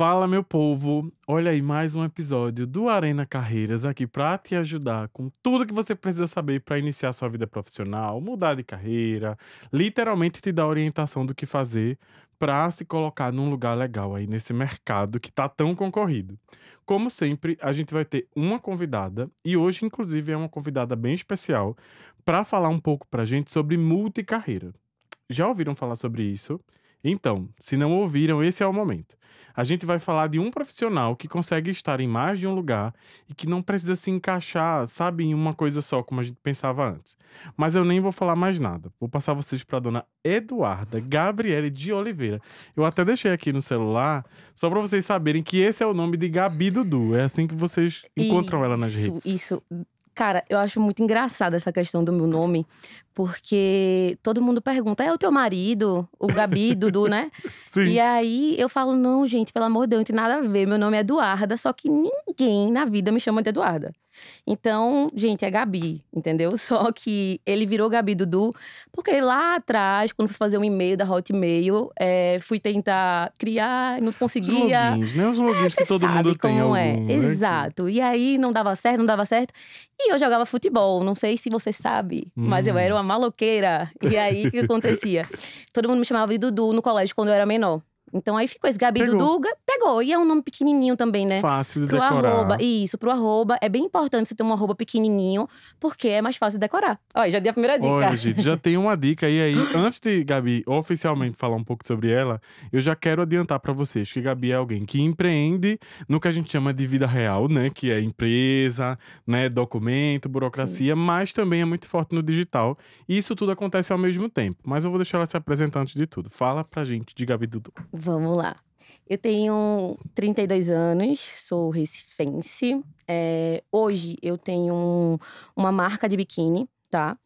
Fala, meu povo! Olha aí mais um episódio do Arena Carreiras aqui para te ajudar com tudo que você precisa saber para iniciar sua vida profissional, mudar de carreira, literalmente te dar orientação do que fazer para se colocar num lugar legal aí nesse mercado que tá tão concorrido. Como sempre, a gente vai ter uma convidada e hoje inclusive é uma convidada bem especial para falar um pouco pra gente sobre multicarreira. Já ouviram falar sobre isso? Então, se não ouviram, esse é o momento. A gente vai falar de um profissional que consegue estar em mais de um lugar e que não precisa se encaixar, sabe, em uma coisa só, como a gente pensava antes. Mas eu nem vou falar mais nada. Vou passar vocês para a dona Eduarda Gabriele de Oliveira. Eu até deixei aqui no celular, só para vocês saberem que esse é o nome de Gabi Dudu. É assim que vocês encontram ela nas redes. Isso, Cara, eu acho muito engraçada essa questão do meu nome, porque todo mundo pergunta: é o teu marido, o Gabi, Dudu, né? Sim. E aí eu falo: não, gente, pelo amor de Deus, não tem nada a ver. Meu nome é Eduarda, só que ninguém na vida me chama de Eduarda. Então, gente, é Gabi, entendeu? Só que ele virou Gabi Dudu, porque lá atrás, quando fui fazer um e-mail da Hotmail, é, fui tentar criar, não conseguia. Os logins, né? Os logins é, que todo mundo tem como algum, é. né? Exato. E aí não dava certo, não dava certo. E eu jogava futebol, não sei se você sabe, mas eu Hum. era uma maloqueira. E aí o que acontecia? Todo mundo me chamava de Dudu no colégio quando eu era menor. Então aí ficou esse Gabi Pegou. Dudu, ga- pegou. E é um nome pequenininho também, né? Fácil de Pro decorar. arroba, isso, pro arroba. É bem importante você ter um arroba pequenininho, porque é mais fácil de decorar. Olha, já dei a primeira dica. Olha, gente, já tem uma dica aí aí. Antes de Gabi oficialmente falar um pouco sobre ela, eu já quero adiantar pra vocês que Gabi é alguém que empreende no que a gente chama de vida real, né? Que é empresa, né? Documento, burocracia, mas também é muito forte no digital. E isso tudo acontece ao mesmo tempo. Mas eu vou deixar ela se apresentar antes de tudo. Fala pra gente de Gabi Dudu. Vamos lá. Eu tenho 32 anos, sou recifense. É, hoje eu tenho um- uma marca de biquíni, tá?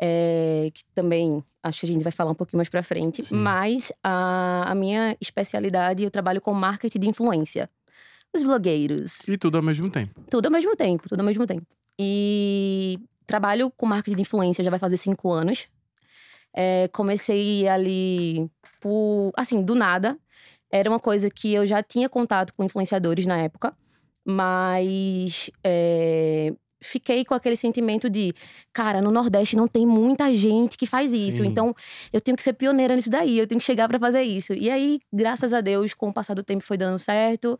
É, que também acho que a gente vai falar um pouquinho mais pra frente. Sim. Mas a, a minha especialidade, eu trabalho com marketing de influência. Os blogueiros. E tudo ao mesmo tempo. Tudo ao mesmo tempo, tudo ao mesmo tempo. E trabalho com marketing de influência já vai fazer cinco anos. É, comecei ali por, assim, do nada. Era uma coisa que eu já tinha contato com influenciadores na época, mas é, fiquei com aquele sentimento de, cara, no Nordeste não tem muita gente que faz isso, Sim. então eu tenho que ser pioneira nisso daí, eu tenho que chegar pra fazer isso. E aí, graças a Deus, com o passar do tempo foi dando certo.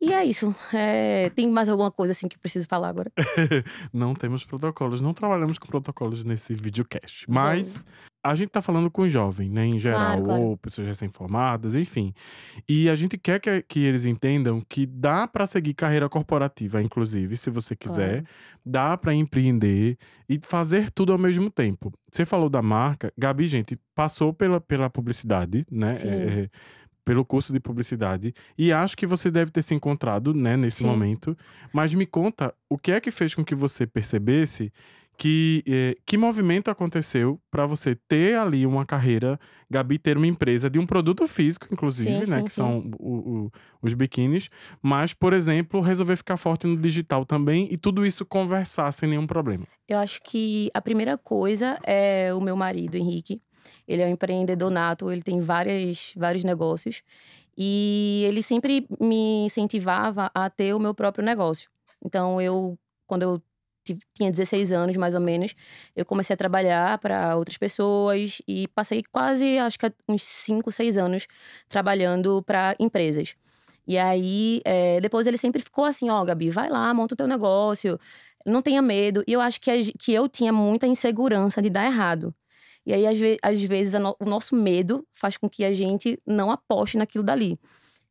E é isso. É, tem mais alguma coisa assim que eu preciso falar agora? Não temos protocolos, não trabalhamos com protocolos nesse videocast. Mas a gente tá falando com jovem, né, em geral, Claro, claro. ou pessoas recém-formadas, enfim. E a gente quer que, que eles entendam que dá pra seguir carreira corporativa, inclusive, se você quiser. Claro. Dá pra empreender e fazer tudo ao mesmo tempo. Você falou da marca, Gabi, gente, passou pela, pela publicidade, né? É, pelo curso de publicidade. E acho que você deve ter se encontrado, né, nesse Sim. momento. Mas me conta, o que é que fez com que você percebesse que eh, que movimento aconteceu para você ter ali uma carreira, Gabi ter uma empresa de um produto físico, inclusive, Sim, né, sim, que sim. são o- o- os biquínis, mas, por exemplo, resolver ficar forte no digital também e tudo isso conversar sem nenhum problema. Eu acho que a primeira coisa é o meu marido, Henrique. Ele é um empreendedor nato, ele tem várias, vários negócios. E ele sempre me incentivava a ter o meu próprio negócio. Então, eu, quando eu tinha 16 anos, mais ou menos, eu comecei a trabalhar para outras pessoas e passei quase, acho que uns 5, 6 anos trabalhando para empresas. E aí, é, depois ele sempre ficou assim: ó, Gabi, vai lá, monta o teu negócio, não tenha medo. E eu acho que, que eu tinha muita insegurança de dar errado. E aí, às, ve- às vezes, no- o nosso medo faz com que a gente não aposte naquilo dali.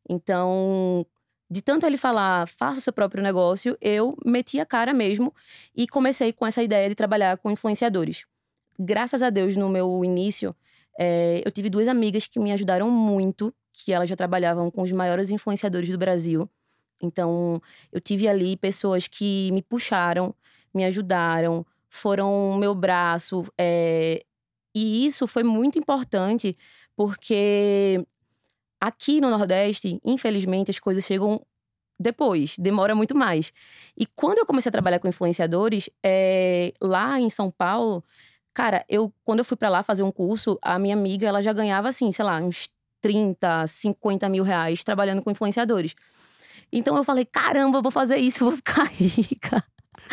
Então, de tanto ele falar, faça seu próprio negócio, eu meti a cara mesmo e comecei com essa ideia de trabalhar com influenciadores. Graças a Deus, no meu início, eh, eu tive duas amigas que me ajudaram muito, que elas já trabalhavam com os maiores influenciadores do Brasil. Então, eu tive ali pessoas que me puxaram, me ajudaram, foram meu braço. eh, e isso foi muito importante, porque aqui no Nordeste, infelizmente, as coisas chegam depois, demora muito mais. E quando eu comecei a trabalhar com influenciadores, eh, lá em São Paulo, cara, eu quando eu fui pra lá fazer um curso, a minha amiga, ela já ganhava assim, sei lá, uns 30, 50 mil reais trabalhando com influenciadores. Então eu falei, caramba, eu vou fazer isso, eu vou ficar rica.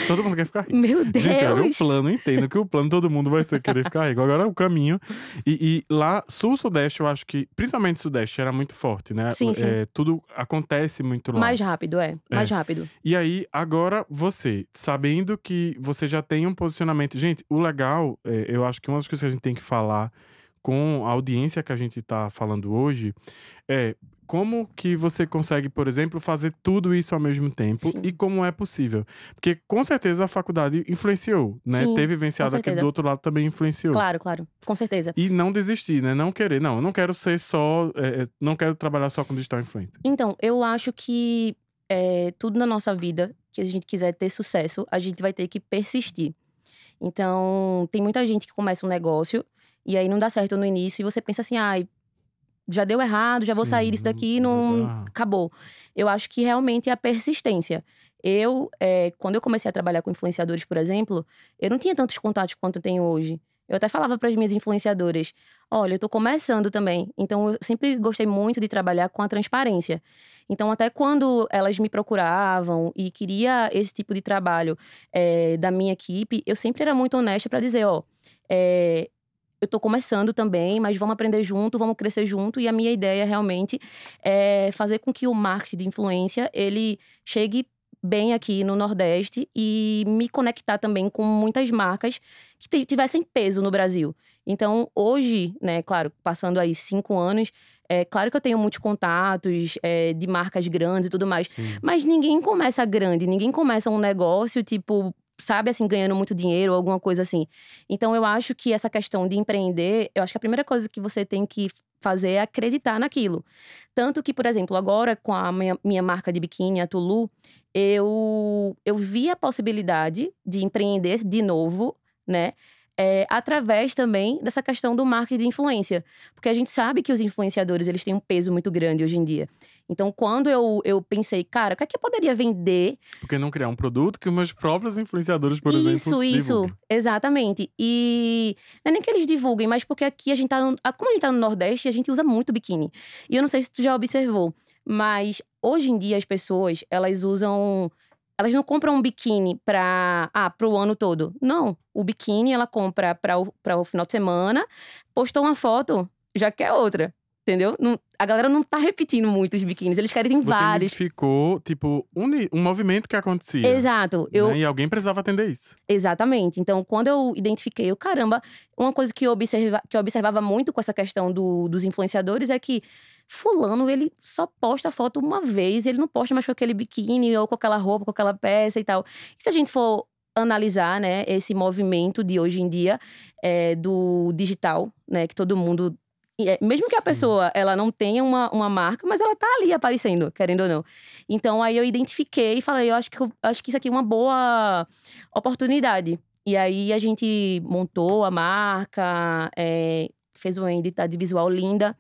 Todo mundo quer ficar rico. Meu Deus! Gente, olha o plano, entendo que o plano todo mundo vai ser querer ficar rico. Agora é o caminho. E, e lá, sul-sudeste, eu acho que, principalmente sudeste, era muito forte, né? Sim, sim. É, tudo acontece muito lá. Mais rápido, é. Mais rápido. E aí, agora você, sabendo que você já tem um posicionamento. Gente, o legal, é, eu acho que uma das coisas que a gente tem que falar com a audiência que a gente tá falando hoje é como que você consegue, por exemplo, fazer tudo isso ao mesmo tempo Sim. e como é possível? Porque com certeza a faculdade influenciou, né? Sim, Teve vivenciado aqui certeza. do outro lado também influenciou. Claro, claro. Com certeza. E não desistir, né? Não querer, não, eu não quero ser só, é, é, não quero trabalhar só com digital influencer. Então, eu acho que é, tudo na nossa vida, que a gente quiser ter sucesso, a gente vai ter que persistir. Então, tem muita gente que começa um negócio e aí não dá certo no início e você pensa assim, ai, já deu errado, já vou sair disso Sim, daqui, não verdade. acabou. Eu acho que realmente é a persistência. Eu, é, quando eu comecei a trabalhar com influenciadores, por exemplo, eu não tinha tantos contatos quanto eu tenho hoje. Eu até falava para as minhas influenciadoras: olha, eu tô começando também. Então, eu sempre gostei muito de trabalhar com a transparência. Então, até quando elas me procuravam e queria esse tipo de trabalho é, da minha equipe, eu sempre era muito honesta para dizer: ó, é, eu tô começando também, mas vamos aprender junto, vamos crescer junto. E a minha ideia realmente é fazer com que o marketing de influência ele chegue bem aqui no Nordeste e me conectar também com muitas marcas que ti- tivessem peso no Brasil. Então, hoje, né, claro, passando aí cinco anos, é claro que eu tenho muitos contatos é, de marcas grandes e tudo mais. Sim. Mas ninguém começa grande, ninguém começa um negócio, tipo, sabe, assim, ganhando muito dinheiro ou alguma coisa assim. Então, eu acho que essa questão de empreender, eu acho que a primeira coisa que você tem que fazer é acreditar naquilo. Tanto que, por exemplo, agora com a minha, minha marca de biquíni, a Tulu, eu, eu vi a possibilidade de empreender de novo, né? É, através também dessa questão do marketing de influência. Porque a gente sabe que os influenciadores, eles têm um peso muito grande hoje em dia. Então, quando eu, eu pensei, cara, o que é que eu poderia vender Porque não criar um produto que os meus próprios influenciadores, por isso, exemplo, isso, divulguem. exatamente. E não é nem que eles divulguem, mas porque aqui a gente tá. No, como a gente tá no Nordeste, a gente usa muito biquíni. E eu não sei se tu já observou, mas hoje em dia as pessoas, elas usam. Elas não compram um biquíni para ah, pro ano todo. Não. O biquíni ela compra para o, o final de semana, postou uma foto, já quer outra. Entendeu? Não- a galera não tá repetindo muito os biquínis, eles querem ter Você vários. identificou, tipo, um, um movimento que acontecia. Exato. Eu, né? E alguém precisava atender isso. Exatamente. Então, quando eu identifiquei, eu, caramba, uma coisa que eu, observa, que eu observava muito com essa questão do- dos influenciadores é que fulano, ele só posta foto uma vez, ele não posta mais com aquele biquíni ou com aquela roupa, com aquela peça e tal. E se a gente for analisar, né, esse movimento de hoje em dia é, do digital, né, que todo mundo... e é, mesmo que a pessoa ela não tenha uma, uma marca, mas ela tá ali aparecendo, querendo ou não. Então aí eu identifiquei e falei, eu acho que, eu, acho que isso aqui é uma boa oportunidade. E aí a gente montou a marca, é, fez uma identidade visual linda,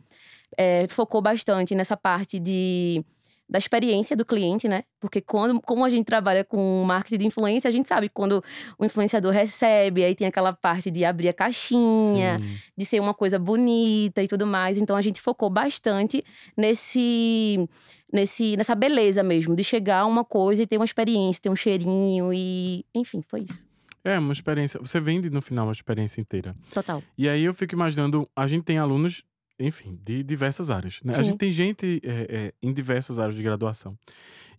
é, focou bastante nessa parte de da experiência do cliente, né? Porque quando, como a gente trabalha com marketing de influência, a gente sabe quando o influenciador recebe, aí tem aquela parte de abrir a caixinha, Sim. de ser uma coisa bonita e tudo mais. Então a gente focou bastante nesse, nesse nessa beleza mesmo, de chegar a uma coisa e ter uma experiência, ter um cheirinho e, enfim, foi isso. É, uma experiência. Você vende no final uma experiência inteira. Total. E aí eu fico imaginando, a gente tem alunos, enfim, de diversas áreas. Né? A gente tem gente é, é, em diversas áreas de graduação.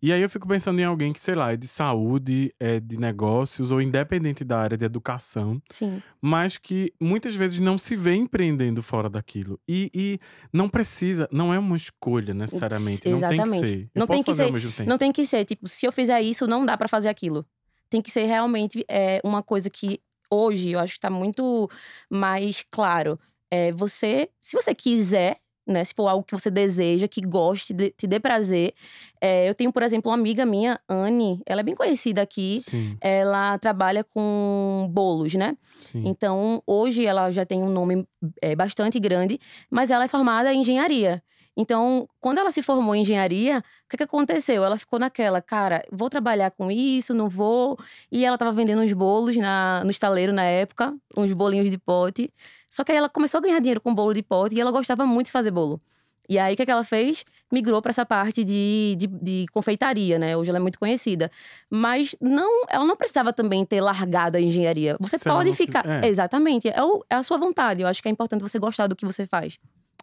E aí eu fico pensando em alguém que, sei lá, é de saúde, é de negócios, ou independente da área de educação, Sim. mas que muitas vezes não se vê empreendendo fora daquilo. E, e não precisa, não é uma escolha necessariamente. Não tem que Exatamente. ser. Eu Não tem que ser-. Não tem que ser, tipo, se eu fizer isso, não dá pra fazer aquilo. Tem que ser realmente é, uma coisa que hoje eu acho que tá muito mais claro. É, você, se você quiser, né, se for algo que você deseja, que goste, de- te dê prazer. É, eu tenho, por exemplo, uma amiga minha, Anne, ela é bem conhecida aqui. Sim, Ela trabalha com bolos, né? sim. Então, hoje ela já tem um nome é, bastante grande, mas ela é formada em engenharia. Então, quando ela se formou em engenharia, o que, que aconteceu? Ela ficou naquela, cara, vou trabalhar com isso, não vou. E ela tava vendendo uns bolos na, no estaleiro na época, uns bolinhos de pote. Só que aí ela começou a ganhar dinheiro com bolo de pote e ela gostava muito de fazer bolo. E aí, o que, é que ela fez? Migrou para essa parte de, de, de, confeitaria, né? Hoje ela é muito conhecida. Mas não, ela não precisava também ter largado a engenharia. Você Se pode ficar. É. Exatamente. É, o, é a sua vontade. Eu acho que é importante você gostar do que você faz.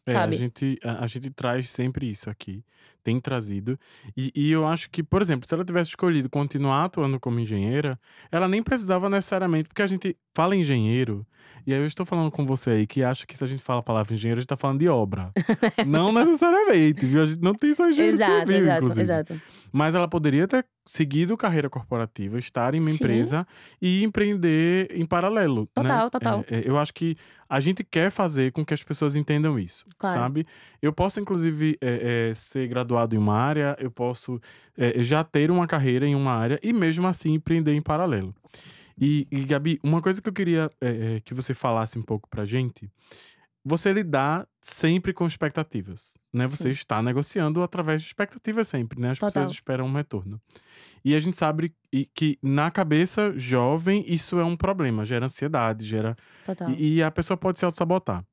É, sabe? A gente, a, a, gente traz sempre isso aqui, tem trazido. E, e, eu acho que, por exemplo, se ela tivesse escolhido continuar atuando como engenheira, ela nem precisava necessariamente, porque a gente fala engenheiro, e aí eu estou falando com você aí que acha que se a gente fala a palavra engenheiro, a gente está falando de obra. não necessariamente, viu? A gente não tem só engenheiro exato, civil, exato, inclusive. Exato. Mas ela poderia ter seguido carreira corporativa, estar em uma Sim. empresa e empreender em paralelo. Total, né? total. É, é, eu acho que a gente quer fazer com que as pessoas entendam isso, claro. sabe? Eu posso, inclusive, é, é, ser graduado em uma área, eu posso é, já ter uma carreira em uma área e mesmo assim empreender em paralelo. E, e Gabi, uma coisa que eu queria é, é, que você falasse um pouco pra gente, você lidar sempre com expectativas, né? Você Sim. está negociando através de expectativas sempre, né? As Total. pessoas esperam um retorno. E a gente sabe que na cabeça jovem isso é um problema, gera ansiedade, gera. Total. E, a pessoa pode se auto-sabotar. O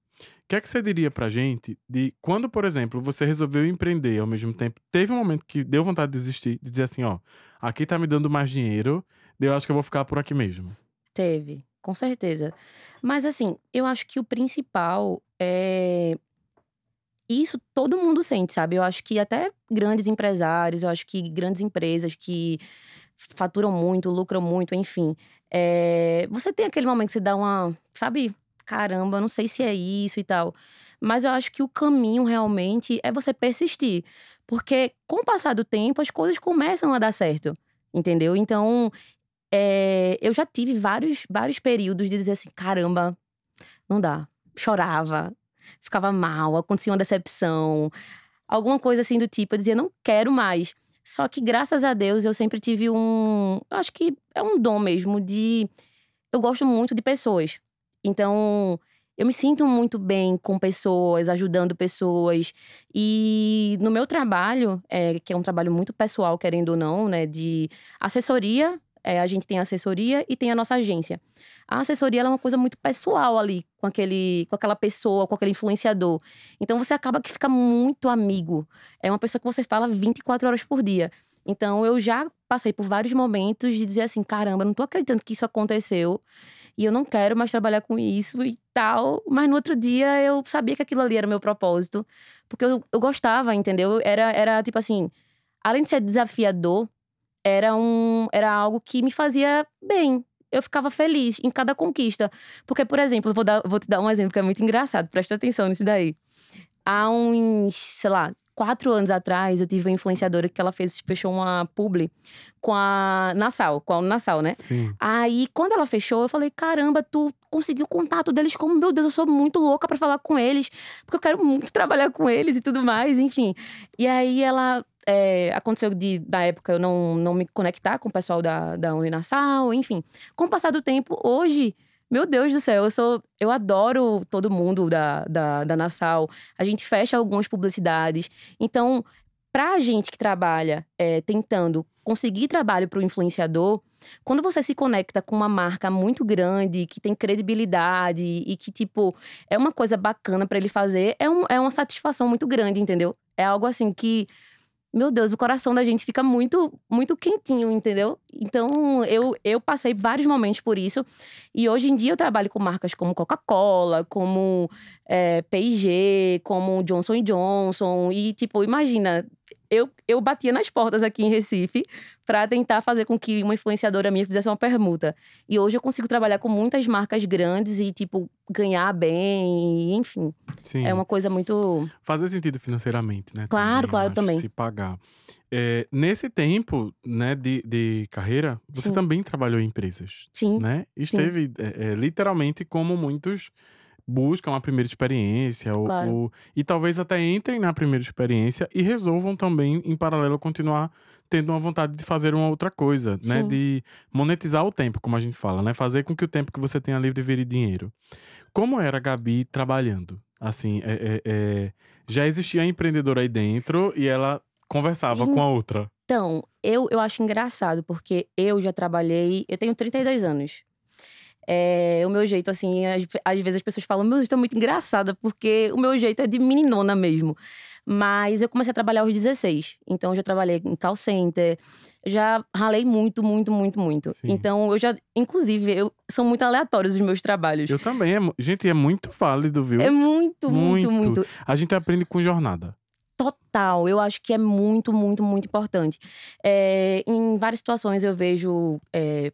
que é que você diria pra gente de quando, por exemplo, você resolveu empreender ao mesmo tempo, teve um momento que deu vontade de desistir, de dizer assim, ó, aqui tá me dando mais dinheiro, eu acho que eu vou ficar por aqui mesmo. Teve, com certeza. Mas assim, eu acho que o principal é. Isso todo mundo sente, sabe? Eu acho que até grandes empresários, eu acho que grandes empresas que faturam muito, lucram muito, enfim. É... Você tem aquele momento que você dá uma, sabe? Caramba, não sei se é isso e tal. Mas eu acho que o caminho realmente é você persistir. Porque com o passar do tempo, as coisas começam a dar certo. Entendeu? Então, é, eu já tive vários, vários períodos de dizer assim: caramba, não dá. Chorava, ficava mal, acontecia uma decepção, alguma coisa assim do tipo. Eu dizia: não quero mais. Só que graças a Deus eu sempre tive um. Acho que é um dom mesmo de. Eu gosto muito de pessoas. Então, eu me sinto muito bem com pessoas, ajudando pessoas. E no meu trabalho, é, que é um trabalho muito pessoal, querendo ou não, né, de assessoria é, a gente tem a assessoria e tem a nossa agência. A assessoria é uma coisa muito pessoal ali, com, aquele, com aquela pessoa, com aquele influenciador. Então você acaba que fica muito amigo. É uma pessoa que você fala 24 horas por dia. Então eu já passei por vários momentos de dizer assim: caramba, não tô acreditando que isso aconteceu e eu não quero mais trabalhar com isso e tal. Mas no outro dia eu sabia que aquilo ali era meu propósito, porque eu, eu gostava, entendeu? Era, era tipo assim: além de ser desafiador, era um era algo que me fazia bem. Eu ficava feliz em cada conquista. Porque, por exemplo, vou, dar, vou te dar um exemplo que é muito engraçado, presta atenção nisso daí. Há uns, sei lá, quatro anos atrás, eu tive uma influenciadora que ela fez, fechou uma publi com a Nassau, com a Nassau, né? Sim. Aí, quando ela fechou, eu falei: caramba, tu conseguiu o contato deles, como, meu Deus, eu sou muito louca para falar com eles, porque eu quero muito trabalhar com eles e tudo mais, enfim. E aí ela é, aconteceu de, da época eu não, não me conectar com o pessoal da, da Uninassal, enfim. Com o passar do tempo, hoje, meu Deus do céu, eu sou. Eu adoro todo mundo da, da, da Nassau. A gente fecha algumas publicidades. Então, pra gente que trabalha é, tentando conseguir trabalho para o influenciador, quando você se conecta com uma marca muito grande, que tem credibilidade e que, tipo, é uma coisa bacana para ele fazer, é, um, é uma satisfação muito grande, entendeu? É algo assim que meu Deus, o coração da gente fica muito, muito quentinho, entendeu? Então, eu, eu passei vários momentos por isso. E hoje em dia eu trabalho com marcas como Coca-Cola, como é, P&G, como Johnson Johnson. E, tipo, imagina, eu, eu batia nas portas aqui em Recife para tentar fazer com que uma influenciadora minha fizesse uma permuta. E hoje eu consigo trabalhar com muitas marcas grandes e, tipo, ganhar bem, enfim. Sim. É uma coisa muito. Fazer sentido financeiramente, né? Claro, também, claro, também. Se pagar. É, nesse tempo né, de, de carreira, você Sim. também trabalhou em empresas. Sim. Né? Esteve é, é, literalmente como muitos buscam a primeira experiência ou, claro. ou, e talvez até entrem na primeira experiência e resolvam também em paralelo continuar tendo uma vontade de fazer uma outra coisa, né? Sim. De monetizar o tempo, como a gente fala, né? Fazer com que o tempo que você tenha livre vire dinheiro. Como era a Gabi trabalhando? Assim, é, é, é... já existia a empreendedora aí dentro e ela conversava com a outra. Então, eu, eu acho engraçado, porque eu já trabalhei. Eu tenho 32 anos. É, o meu jeito, assim, às, às vezes as pessoas falam, meu jeito é muito engraçada, porque o meu jeito é de meninona mesmo. Mas eu comecei a trabalhar aos 16. Então, eu já trabalhei em call center, já ralei muito, muito, muito, muito. Sim. Então, eu já. Inclusive, eu, são muito aleatórios os meus trabalhos. Eu também. É, gente, é muito válido, viu? É muito, muito, Muito. muito. A gente aprende com jornada. Total. Eu acho que é muito, muito, muito importante. É, em várias situações eu vejo. é,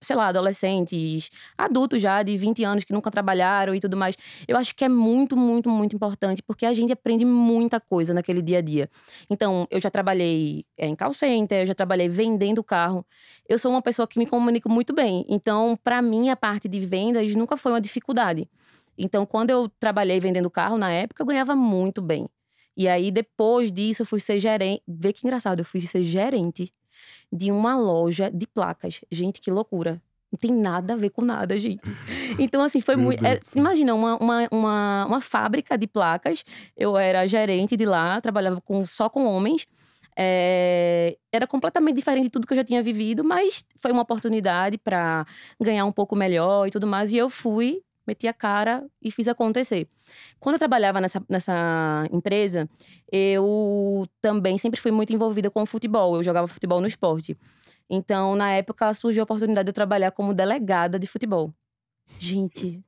sei lá, adolescentes, adultos já de 20 anos que nunca trabalharam e tudo mais. Eu acho que é muito, muito, muito importante, porque a gente aprende muita coisa naquele dia a dia. Então, eu já trabalhei é, em call center, eu já trabalhei vendendo carro. Eu sou uma pessoa que me comunico muito bem. Então, para mim, a parte de vendas nunca foi uma dificuldade. Então, quando eu trabalhei vendendo carro na época, eu ganhava muito bem. E aí, depois disso, eu fui ser gerente. Vê que engraçado, eu fui ser gerente de uma loja de placas. Gente, que loucura. Não tem nada a ver com nada, gente. Então, assim, foi Meu muito. É, imagina, uma, uma, uma, uma fábrica de placas. Eu era gerente de lá, trabalhava com, só com homens. É, era completamente diferente de tudo que eu já tinha vivido, mas foi uma oportunidade para ganhar um pouco melhor e tudo mais. E eu fui, meti a cara e fiz acontecer. Quando eu trabalhava nessa, nessa empresa, eu também sempre fui muito envolvida com o futebol. Eu jogava futebol no esporte. Então, na época, surgiu a oportunidade de eu trabalhar como delegada de futebol. Gente,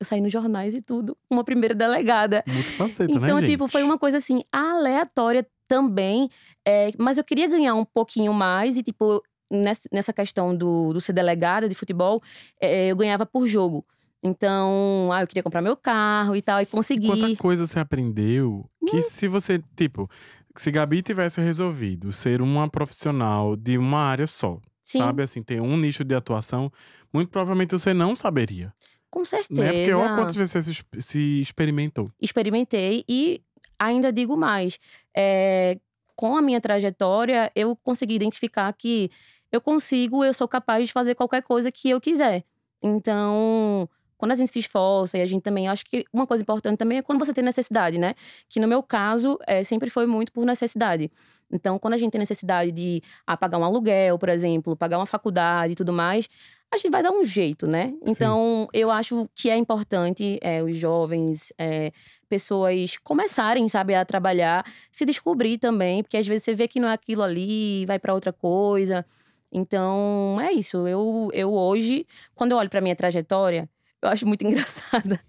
eu saí nos jornais e tudo. Uma primeira delegada. Multifaceta, né, Então, gente? tipo, foi uma coisa assim, aleatória também. é, mas eu queria ganhar um pouquinho mais e, tipo, nessa, nessa questão do, do ser delegada de futebol, é, eu ganhava por jogo. Então, ah, eu queria comprar meu carro e tal, e consegui. Quanta coisa você aprendeu Hum. que se você, tipo, se Gabi tivesse resolvido ser uma profissional de uma área só, Sim, sabe? Assim, ter um nicho de atuação, muito provavelmente você não saberia. com certeza. Né? Porque olha quantas vezes você se, se experimentou. experimentei e ainda digo mais. é, com a minha trajetória, eu consegui identificar que eu consigo, eu sou capaz de fazer qualquer coisa que eu quiser. Então, quando a gente se esforça e a gente também, acho que uma coisa importante também é quando você tem necessidade, né? Que no meu caso, é, sempre foi muito por necessidade. Então, quando a gente tem necessidade de ah, pagar um aluguel, por exemplo, pagar uma faculdade e tudo mais, a gente vai dar um jeito, né? Então, eu acho que é importante é, os jovens, é, pessoas começarem, sabe, a trabalhar, se descobrir também, porque às vezes você vê que não é aquilo ali, vai pra outra coisa. Então, é isso. Eu, eu hoje, quando eu olho pra minha trajetória, eu acho muito engraçada.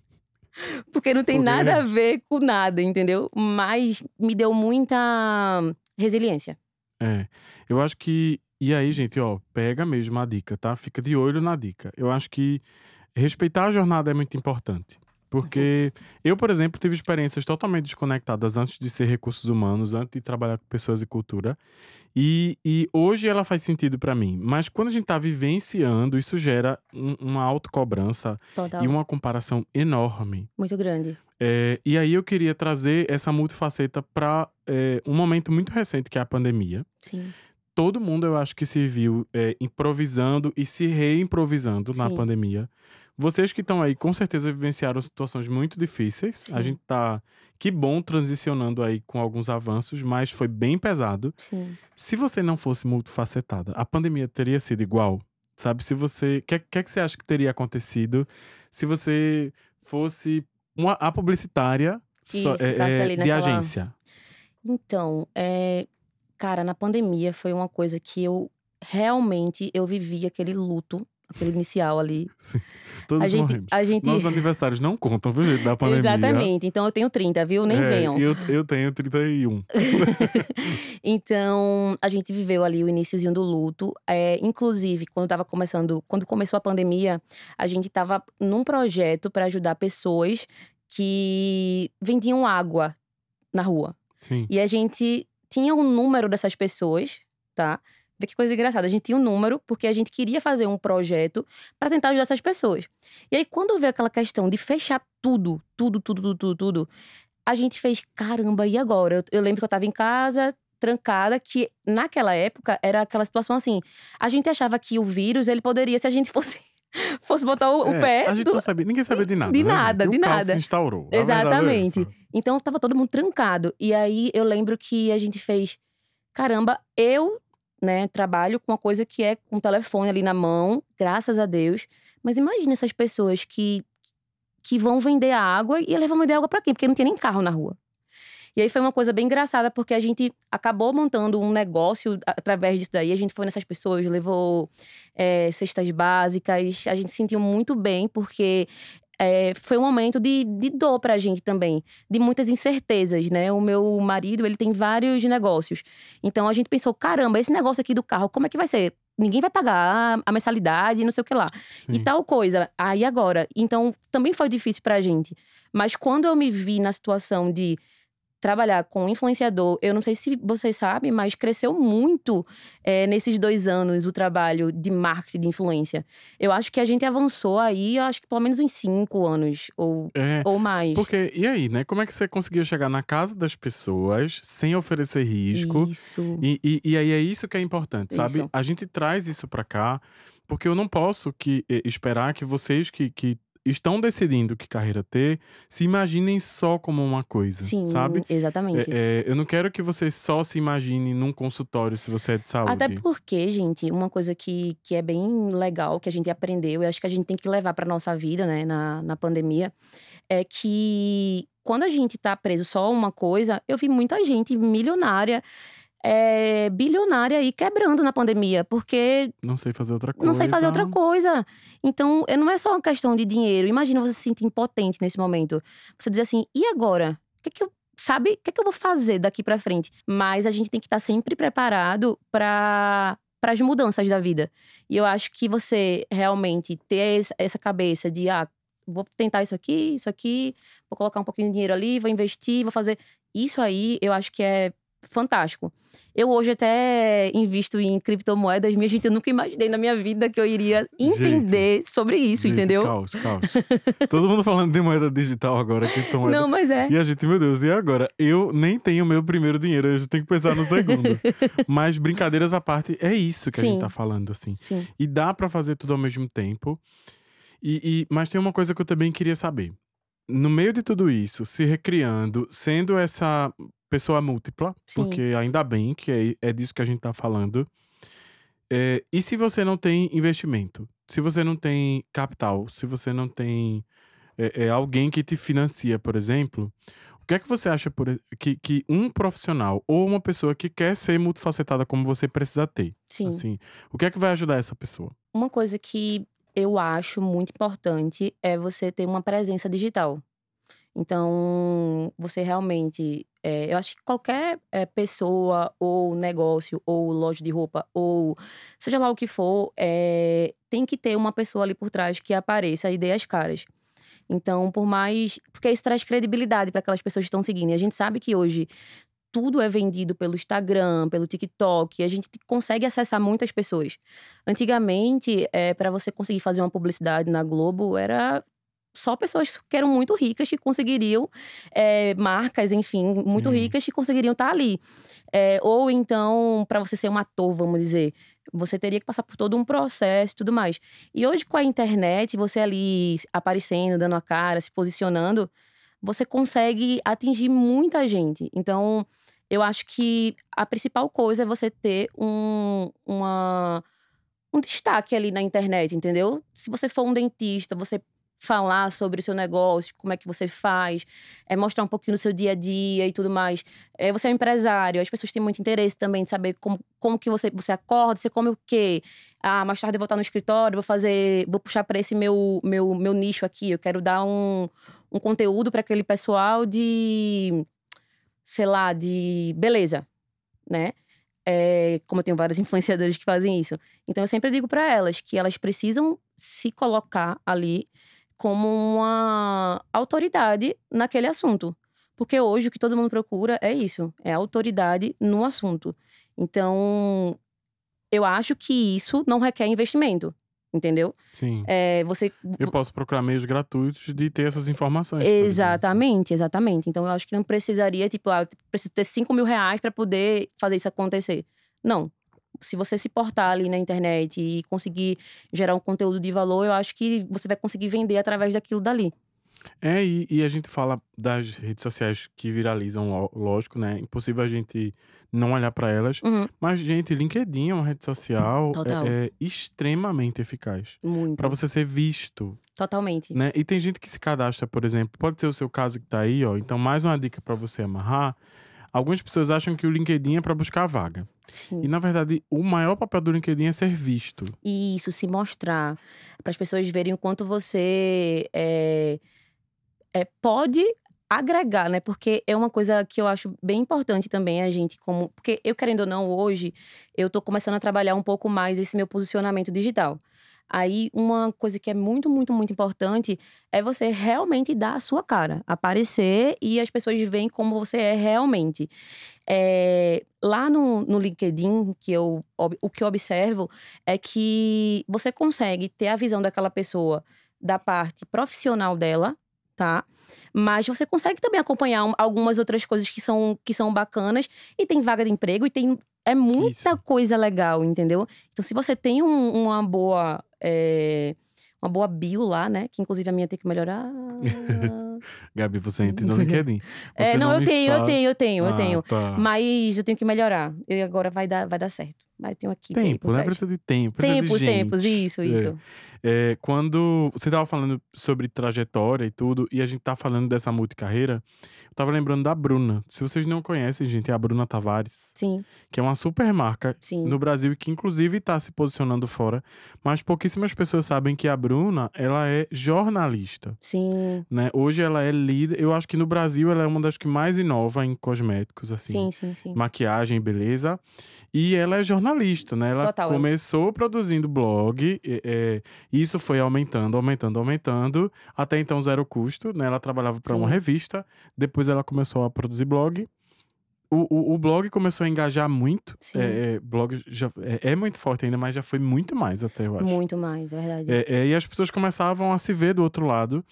Porque não tem Por quê? nada a ver com nada, entendeu? Mas me deu muita resiliência. É. Eu acho que. E aí, gente, ó, pega mesmo a dica, tá? Fica de olho na dica. Eu acho que respeitar a jornada é muito importante. Porque eu, por exemplo, tive experiências totalmente desconectadas antes de ser recursos humanos, antes de trabalhar com pessoas e cultura. E, e hoje ela faz sentido pra mim. Mas quando a gente tá vivenciando, isso gera um- uma autocobrança Total. e uma comparação enorme. Muito grande. É, e aí eu queria trazer essa multifaceta para um momento muito recente, que é a pandemia. Sim. Todo mundo, eu acho que se viu é, improvisando e se reimprovisando na Sim. pandemia. Vocês que estão aí, com certeza vivenciaram situações muito difíceis. A Sim. gente tá, que bom, transicionando aí com alguns avanços, mas foi bem pesado. Sim. Se você não fosse multifacetada, a pandemia teria sido igual? Sabe, se você. O que, que, que você acha que teria acontecido se você fosse uma, a publicitária só- é, é, de agência? Então, é, cara, na pandemia foi uma coisa que eu realmente eu vivi aquele luto, aquele inicial ali. Todos A gente, morremos. a gente Nossos aniversários não contam, viu, gente, da pandemia. Exatamente. Então eu tenho 30, viu? Nem É, venham. Eu, eu tenho 31. Então, a gente viveu ali o iníciozinho do luto. É, inclusive, quando tava começando, quando começou a pandemia, a gente tava num projeto para ajudar pessoas que vendiam água na rua. Sim. E a gente tinha um número dessas pessoas, tá? Vê que coisa engraçada. A gente tinha um número porque a gente queria fazer um projeto para tentar ajudar essas pessoas. E aí, quando veio aquela questão de fechar tudo, tudo, tudo, tudo, tudo, tudo, a gente fez, caramba, e agora? Eu, eu lembro que eu tava em casa, trancada, que naquela época era aquela situação assim. A gente achava que o vírus, ele poderia, se a gente fosse, fosse botar o, o É, pé. A gente do- não sabia, ninguém sabia de nada. de né, nada, de o nada. se instaurou. é Exatamente. Então tava todo mundo trancado. E aí eu lembro que a gente fez, caramba, eu, né, trabalho com uma coisa que é com o telefone ali na mão, graças a Deus. Mas imagina essas pessoas que, que vão vender a água e elas vão vender água para quem? Porque não tem nem carro na rua. E aí foi uma coisa bem engraçada, porque a gente acabou montando um negócio através disso daí. A gente foi nessas pessoas, levou é, cestas básicas. A gente se sentiu muito bem, porque é, foi um momento de, de dor pra gente também, de muitas incertezas, né? O meu marido, ele tem vários negócios. Então a gente pensou, caramba, esse negócio aqui do carro, como é que vai ser? Ninguém vai pagar a mensalidade, não sei o que lá. Sim. E tal coisa. Aí agora. Então também foi difícil pra gente. Mas quando eu me vi na situação de trabalhar com influenciador, eu não sei se vocês sabem, mas cresceu muito é, nesses dois anos o trabalho de marketing de influência. Eu acho que a gente avançou aí, eu acho que pelo menos uns cinco anos ou, é, ou mais. Porque, e aí, né? Como é que você conseguiu chegar na casa das pessoas sem oferecer risco? Isso. E, e, e aí é isso que é importante, sabe? Isso. A gente traz isso para cá. Porque eu não posso que, esperar que vocês que, que estão decidindo que carreira ter, se imaginem só como uma coisa, Sim, sabe? exatamente. É, é, eu não quero que você só se imagine num consultório se você é de saúde. Até porque, gente, uma coisa que, que é bem legal, que a gente aprendeu, e acho que a gente tem que levar para nossa vida, né, na, na pandemia, é que quando a gente tá preso só a uma coisa, eu vi muita gente milionária é, bilionária aí quebrando na pandemia, porque. Não sei fazer outra coisa. Não sei fazer outra coisa. Então, não é só uma questão de dinheiro. Imagina você se sentir impotente nesse momento. Você diz assim, e agora? O que, é que eu. Sabe? O que, é que eu vou fazer daqui para frente? Mas a gente tem que estar tá sempre preparado para para as mudanças da vida. E eu acho que você realmente ter essa cabeça de, ah, vou tentar isso aqui, isso aqui, vou colocar um pouquinho de dinheiro ali, vou investir, vou fazer. Isso aí, eu acho que é fantástico. Eu hoje até invisto em criptomoedas, minha gente, eu nunca imaginei na minha vida que eu iria entender gente, sobre isso, gente, entendeu? Caos, caos. Todo mundo falando de moeda digital agora, criptomoeda. Não, mas é. E a gente, meu Deus, e agora? Eu nem tenho meu primeiro dinheiro, eu já tenho que pensar no segundo. mas brincadeiras à parte, é isso que Sim. a gente tá falando, assim. Sim. E dá para fazer tudo ao mesmo tempo. E, e, mas tem uma coisa que eu também queria saber. No meio de tudo isso, se recriando, sendo essa pessoa múltipla, Sim. porque ainda bem que é, é disso que a gente está falando. É, e se você não tem investimento? Se você não tem capital? Se você não tem é, é, alguém que te financia, por exemplo? O que é que você acha por, que, que um profissional ou uma pessoa que quer ser multifacetada como você precisa ter? Sim. Assim, o que é que vai ajudar essa pessoa? Uma coisa que eu acho muito importante é você ter uma presença digital. Então, você realmente. É, eu acho que qualquer é, pessoa, ou negócio, ou loja de roupa, ou seja lá o que for, é, tem que ter uma pessoa ali por trás que apareça e dê as caras. Então, por mais. Porque isso traz credibilidade para aquelas pessoas que estão seguindo. E a gente sabe que hoje tudo é vendido pelo Instagram, pelo TikTok, a gente consegue acessar muitas pessoas. Antigamente, é, para você conseguir fazer uma publicidade na Globo, era só pessoas que eram muito ricas que conseguiriam, é, marcas, enfim, muito Sim. ricas que conseguiriam estar ali. É, ou então, para você ser um ator, vamos dizer, você teria que passar por todo um processo e tudo mais. E hoje, com a internet, você ali aparecendo, dando a cara, se posicionando, você consegue atingir muita gente. Então, eu acho que a principal coisa é você ter um, uma, um destaque ali na internet, entendeu? Se você for um dentista, você falar sobre o seu negócio, como é que você faz, é mostrar um pouquinho do seu dia a dia e tudo mais. É, você é um empresário, as pessoas têm muito interesse também de saber como, como que você, você acorda, você come o quê? Ah, mais tarde eu vou estar no escritório, vou fazer, vou puxar para esse meu, meu, meu nicho aqui, eu quero dar um, um conteúdo para aquele pessoal de, sei lá, de beleza, né? É, como eu tenho vários influenciadores que fazem isso. Então eu sempre digo para elas que elas precisam se colocar ali como uma autoridade naquele assunto. Porque hoje o que todo mundo procura é isso, é autoridade no assunto. Então, eu acho que isso não requer investimento, entendeu? Sim. É, você... Eu posso procurar meios gratuitos de ter essas informações. Exatamente, exatamente. Então, eu acho que não precisaria, tipo, ah, preciso ter 5 mil reais para poder fazer isso acontecer. Não se você se portar ali na internet e conseguir gerar um conteúdo de valor, eu acho que você vai conseguir vender através daquilo dali. É, e, e a gente fala das redes sociais que viralizam, ló- lógico, né? Impossível a gente não olhar para elas. Uhum. Mas, gente, LinkedIn é uma rede social é, é extremamente eficaz Muito. para você ser visto, Totalmente. né? E tem gente que se cadastra, por exemplo, pode ser o seu caso que tá aí, ó. Então, mais uma dica para você amarrar. Algumas pessoas acham que o LinkedIn é para buscar vaga. Sim. E na verdade, o maior papel do LinkedIn é ser visto. E isso, se mostrar. Para as pessoas verem o quanto você é, é, pode agregar, né? Porque é uma coisa que eu acho bem importante também a gente, como. Porque eu, querendo ou não, hoje, eu tô começando a trabalhar um pouco mais esse meu posicionamento digital. Aí, uma coisa que é muito, muito, muito importante é você realmente dar a sua cara, aparecer e as pessoas veem como você é realmente. É, lá no, no LinkedIn, que eu, o que eu observo é que você consegue ter a visão daquela pessoa da parte profissional dela, tá? Mas você consegue também acompanhar um- algumas outras coisas que são, que são bacanas e tem vaga de emprego e tem é muita Isso. coisa legal, entendeu? Então, se você tem um- uma boa é, uma boa bio lá, né? Que inclusive a minha tem que melhorar. Gabi, você entra no LinkedIn. é, Você não, eu me tenho, eu tenho, eu tenho, eu Ah, tenho. tá. Mas eu tenho que melhorar. E agora vai dar, vai dar certo. Uma equipe aí Tempo, né? Precisa de tempo. Precisa Tempos, de tempos, gente. isso, É. isso. É, quando você tava falando sobre trajetória e tudo, e a gente tá falando dessa multicarreira, eu tava lembrando da Bruna. Se vocês não conhecem, gente, é a Bruna Tavares, Sim, que é uma super marca sim. no Brasil e que inclusive tá se posicionando fora, mas pouquíssimas pessoas sabem que a Bruna, ela é jornalista. Sim, Né? Hoje ela é líder, eu acho que no Brasil ela é uma das que mais inova em cosméticos, assim sim, sim, sim. maquiagem, beleza. E ela é jornalista, né? Ela Total, é. começou produzindo blog, é, isso foi aumentando, aumentando, aumentando, até então zero custo, né? Ela trabalhava para uma revista, depois ela começou a produzir blog. O, o, o blog começou a engajar muito. Sim. É, é, blog já, é, é muito forte ainda, mas já foi muito mais até, eu acho. Muito mais, é verdade. É, é, e as pessoas começavam a se ver do outro lado.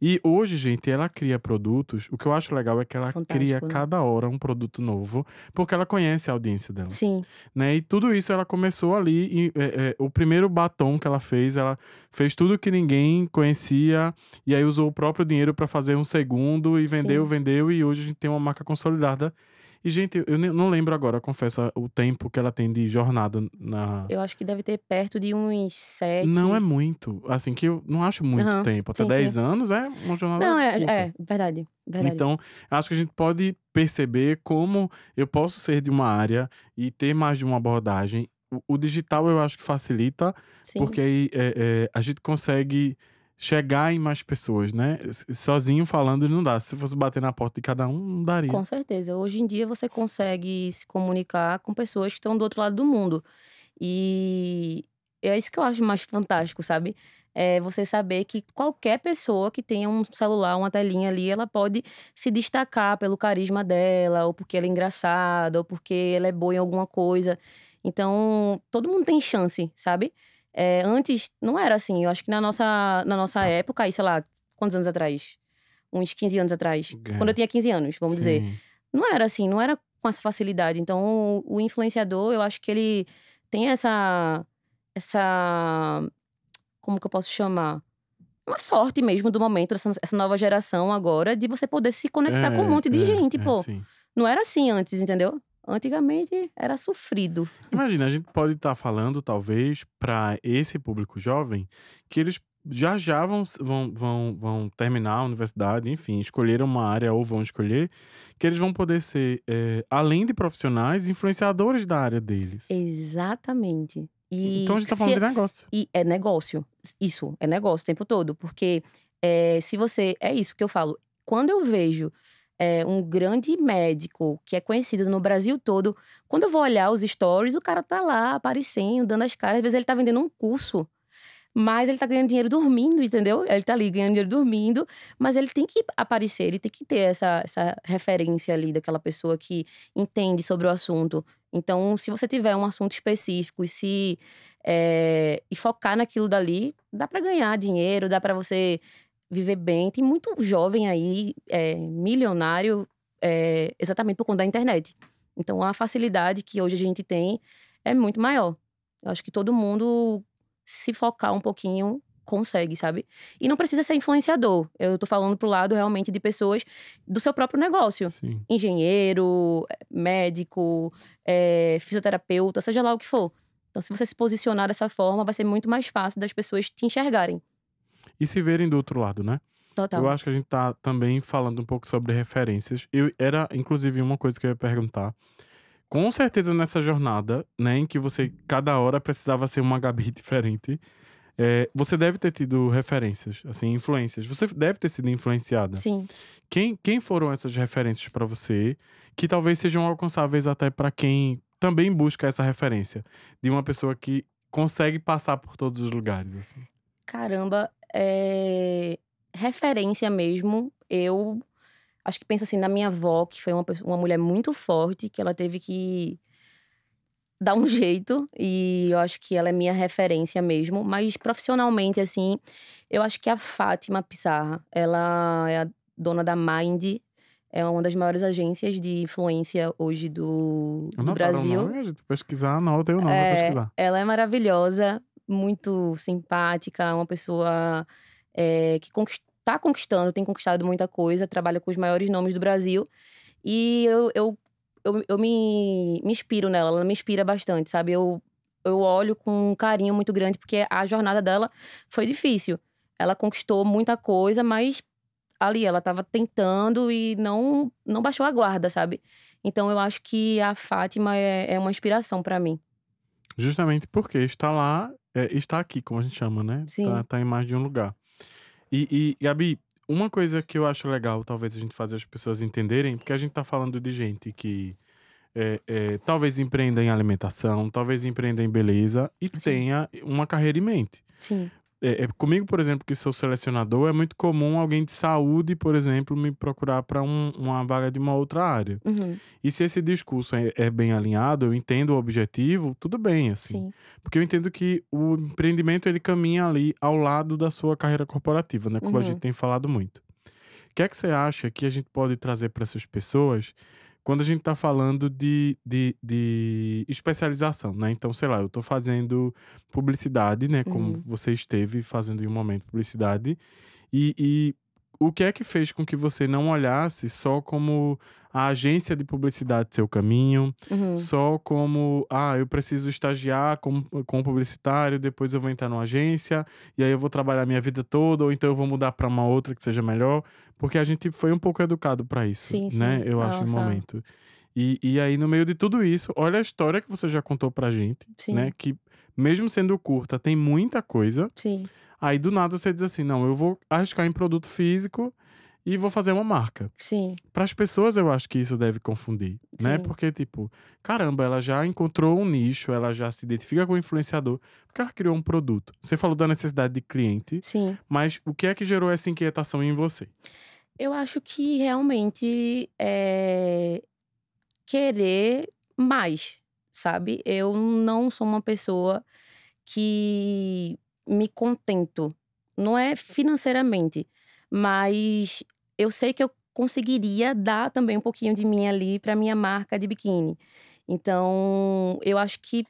E hoje, gente, ela cria produtos. O que eu acho legal é que ela Fantástico, cria né? cada hora um produto novo, porque ela conhece a audiência dela. Sim, Né? E tudo isso ela começou ali. E, é, é, o primeiro batom que ela fez, ela fez tudo que ninguém conhecia, e aí usou o próprio dinheiro para fazer um segundo, e vendeu, Sim. vendeu, e hoje a gente tem uma marca consolidada. E, gente, eu não lembro agora, confesso, o tempo que ela tem de jornada na. eu acho que deve ter perto de uns sete. Não é muito. Assim, que eu não acho muito Aham, tempo. Até sim, 10 sim. anos é uma jornada. Não, é, curta. é verdade, verdade. Então, acho que a gente pode perceber como eu posso ser de uma área e ter mais de uma abordagem. O, o digital eu acho que facilita, Sim. porque aí é, é, a gente consegue chegar em mais pessoas, né? Sozinho falando não dá. Se fosse bater na porta de cada um, não daria. Com certeza. Hoje em dia você consegue se comunicar com pessoas que estão do outro lado do mundo. E é isso que eu acho mais fantástico, sabe? É você saber que qualquer pessoa que tenha um celular, uma telinha ali, ela pode se destacar pelo carisma dela, ou porque ela é engraçada, ou porque ela é boa em alguma coisa. Então, todo mundo tem chance, sabe? É, antes não era assim. Eu acho que na nossa, na nossa época, aí, sei lá, quantos anos atrás? Uns 15 anos atrás. É. Quando eu tinha 15 anos, vamos dizer Sim. não era assim, não era com essa facilidade. Então, o, influenciador, eu acho que ele tem essa. Essa. Como que eu posso chamar? Uma sorte mesmo do momento, essa, essa nova geração agora, de você poder se conectar com um É, monte de é, gente, é, pô. sim. Não era assim antes, entendeu? Antigamente era sofrido. Imagina, a gente pode estar falando, talvez, para esse público jovem, que eles já já vão, vão, vão, vão terminar a universidade, enfim, escolheram uma área ou vão escolher, que eles vão poder ser, é, além de profissionais, influenciadores da área deles. Exatamente. E então a gente tá se- falando de negócio. E é negócio. Isso, é negócio o tempo todo. Porque é, se você. É isso que eu falo. Quando eu vejo é, um grande médico que é conhecido no Brasil todo, quando eu vou olhar os stories, o cara tá lá aparecendo, dando as caras. Às vezes ele tá vendendo um curso. Mas ele tá ganhando dinheiro dormindo, entendeu? Ele tá ali ganhando dinheiro dormindo, mas ele tem que aparecer, ele tem que ter essa, essa referência ali daquela pessoa que entende sobre o assunto. Então, se você tiver um assunto específico e se é, e focar naquilo dali, dá pra ganhar dinheiro, dá pra você viver bem. Tem muito jovem aí, é, milionário, é, exatamente por conta da internet. Então, a facilidade que hoje a gente tem é muito maior. Eu acho que todo mundo se focar um pouquinho consegue, sabe? E não precisa ser influenciador. Eu tô falando pro lado realmente de pessoas do seu próprio negócio. Sim. Engenheiro, médico, é, fisioterapeuta, seja lá o que for. Então, se você se posicionar dessa forma, vai ser muito mais fácil das pessoas te enxergarem. E se verem do outro lado, né? Total. Eu acho que a gente tá também falando um pouco sobre referências. Eu era, inclusive, uma coisa que eu ia perguntar. Com certeza nessa jornada, né, em que você cada hora precisava ser uma Gabi diferente, é, você deve ter tido referências, assim, influências. Você deve ter sido influenciada. Sim. Quem, quem foram essas referências pra você que talvez sejam alcançáveis até pra quem também busca essa referência de uma pessoa que consegue passar por todos os lugares, assim? Caramba, é... referência mesmo. Eu acho que penso assim na minha avó, que foi uma, uma mulher muito forte, que ela teve que dar um jeito, e eu acho que ela é minha referência mesmo. Mas profissionalmente, assim, eu acho que a Fátima Pissarra, ela é a dona da Mind, é uma das maiores agências de influência hoje do, do Anotaram o Brasil. nome? Pesquisar, anota eu não, vou É, pesquisar. ela é maravilhosa, muito simpática, uma pessoa é, que está conquistando, tem conquistado muita coisa, trabalha com os maiores nomes do Brasil. E eu, eu, eu, eu me, me inspiro nela, ela me inspira bastante, sabe? Eu, eu olho com um carinho muito grande, porque a jornada dela foi difícil. Ela conquistou muita coisa, mas ali ela estava tentando e não, não baixou a guarda, sabe? Então eu acho que a Fátima é, é uma inspiração para mim. Justamente porque está lá, é, está aqui, como a gente chama, né? Sim. Tá, tá em mais de um lugar. E, e, Gabi, uma coisa que eu acho legal, talvez a gente fazer as pessoas entenderem, porque a gente tá falando de gente que é, é, talvez empreenda em alimentação, talvez empreenda em beleza e Sim. tenha uma carreira em mente. Sim, É, é, comigo, por exemplo, que sou selecionador, é muito comum alguém de saúde, por exemplo, me procurar para uma vaga de uma outra área. uhum, E se esse discurso é, é bem alinhado, eu entendo o objetivo, tudo bem, assim. sim, Porque eu entendo que o empreendimento ele caminha ali ao lado da sua carreira corporativa, né? Como a Uhum. gente tem falado muito. O que é que você acha que a gente pode trazer para essas pessoas quando a gente está falando de, de, de especialização, né? Então, sei lá, eu estou fazendo publicidade, né? Como Uhum. você esteve fazendo em um momento publicidade. E, e o que é que fez com que você não olhasse só como a agência de publicidade seu caminho, uhum, só como, ah, eu preciso estagiar como, como publicitário, depois eu vou entrar numa agência, e aí eu vou trabalhar minha vida toda, ou então eu vou mudar para uma outra que seja melhor, porque a gente foi um pouco educado para isso, Sim, né? sim. Eu acho, no Nossa. momento. E, e aí, no meio de tudo isso, olha a história que você já contou pra gente, sim, né? Que mesmo sendo curta, tem muita coisa. sim, Aí do nada você diz assim: não, eu vou arriscar em produto físico e vou fazer uma marca. sim, Para as pessoas, eu acho que isso deve confundir, né? Sim. Porque, tipo, caramba, ela já encontrou um nicho, ela já se identifica com o influenciador, porque ela criou um produto. Você falou da necessidade de cliente, sim. mas o que é que gerou essa inquietação em você? Eu acho que realmente é querer mais, sabe? Eu não sou uma pessoa que me contento. Não é financeiramente, mas eu sei que eu conseguiria dar também um pouquinho de mim ali para minha marca de biquíni. Então, eu acho que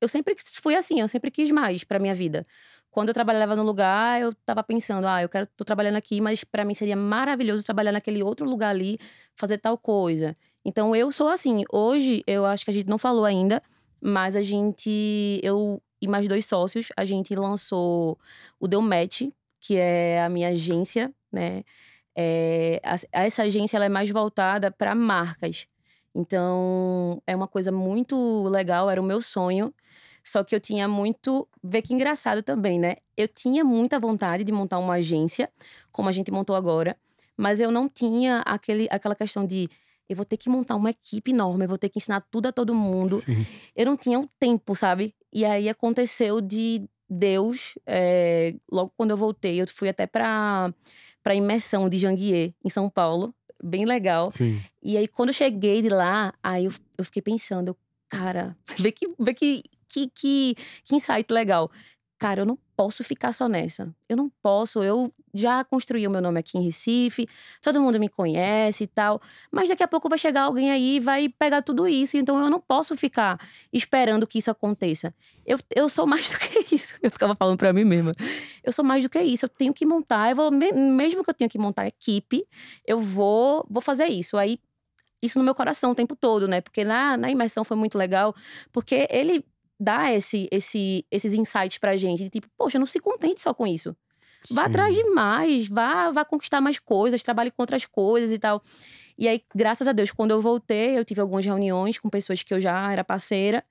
eu sempre fui assim, eu sempre quis mais para minha vida. Quando eu trabalhava no lugar, eu tava pensando, ah, eu quero, tô trabalhando aqui, mas para mim seria maravilhoso trabalhar naquele outro lugar ali, fazer tal coisa. Então eu sou assim. Hoje, eu acho que a gente não falou ainda, mas a gente, eu e mais dois sócios, a gente lançou o Deu Match, que é a minha agência, né? É, a- essa agência ela é mais voltada para marcas. Então, é uma coisa muito legal, era o meu sonho. Só que eu tinha muito. Vê que engraçado também, né? Eu tinha muita vontade de montar uma agência, como a gente montou agora, mas eu não tinha aquele, aquela questão de eu vou ter que montar uma equipe enorme, eu vou ter que ensinar tudo a todo mundo. Sim. Eu não tinha o tempo, sabe? E aí aconteceu de Deus, é, logo quando eu voltei, eu fui até pra, pra imersão de Janguier, em São Paulo, bem legal. Sim. E aí, quando eu cheguei de lá, aí eu, eu fiquei pensando, eu, cara, vê que, vê que, que, que, que insight legal. Cara, eu não posso ficar só nessa. Eu não posso. Eu já construí o meu nome aqui em Recife, todo mundo me conhece e tal, mas daqui a pouco vai chegar alguém aí e vai pegar tudo isso, então eu não posso ficar esperando que isso aconteça. Eu, eu sou mais do que isso. Eu ficava falando para mim mesma. Eu sou mais do que isso, eu tenho que montar, eu vou, mesmo que eu tenha que montar equipe, eu vou, vou fazer isso. Aí isso no meu coração o tempo todo, né? Porque na, na imersão foi muito legal, porque ele dá esse, esse, esses insights pra gente, de tipo, poxa, não se contente só com isso. Vá Sim. atrás de mais, vá, vá conquistar mais coisas, trabalhe com outras coisas e tal. E aí, graças a Deus, quando eu voltei, eu tive algumas reuniões com pessoas que eu já era parceira.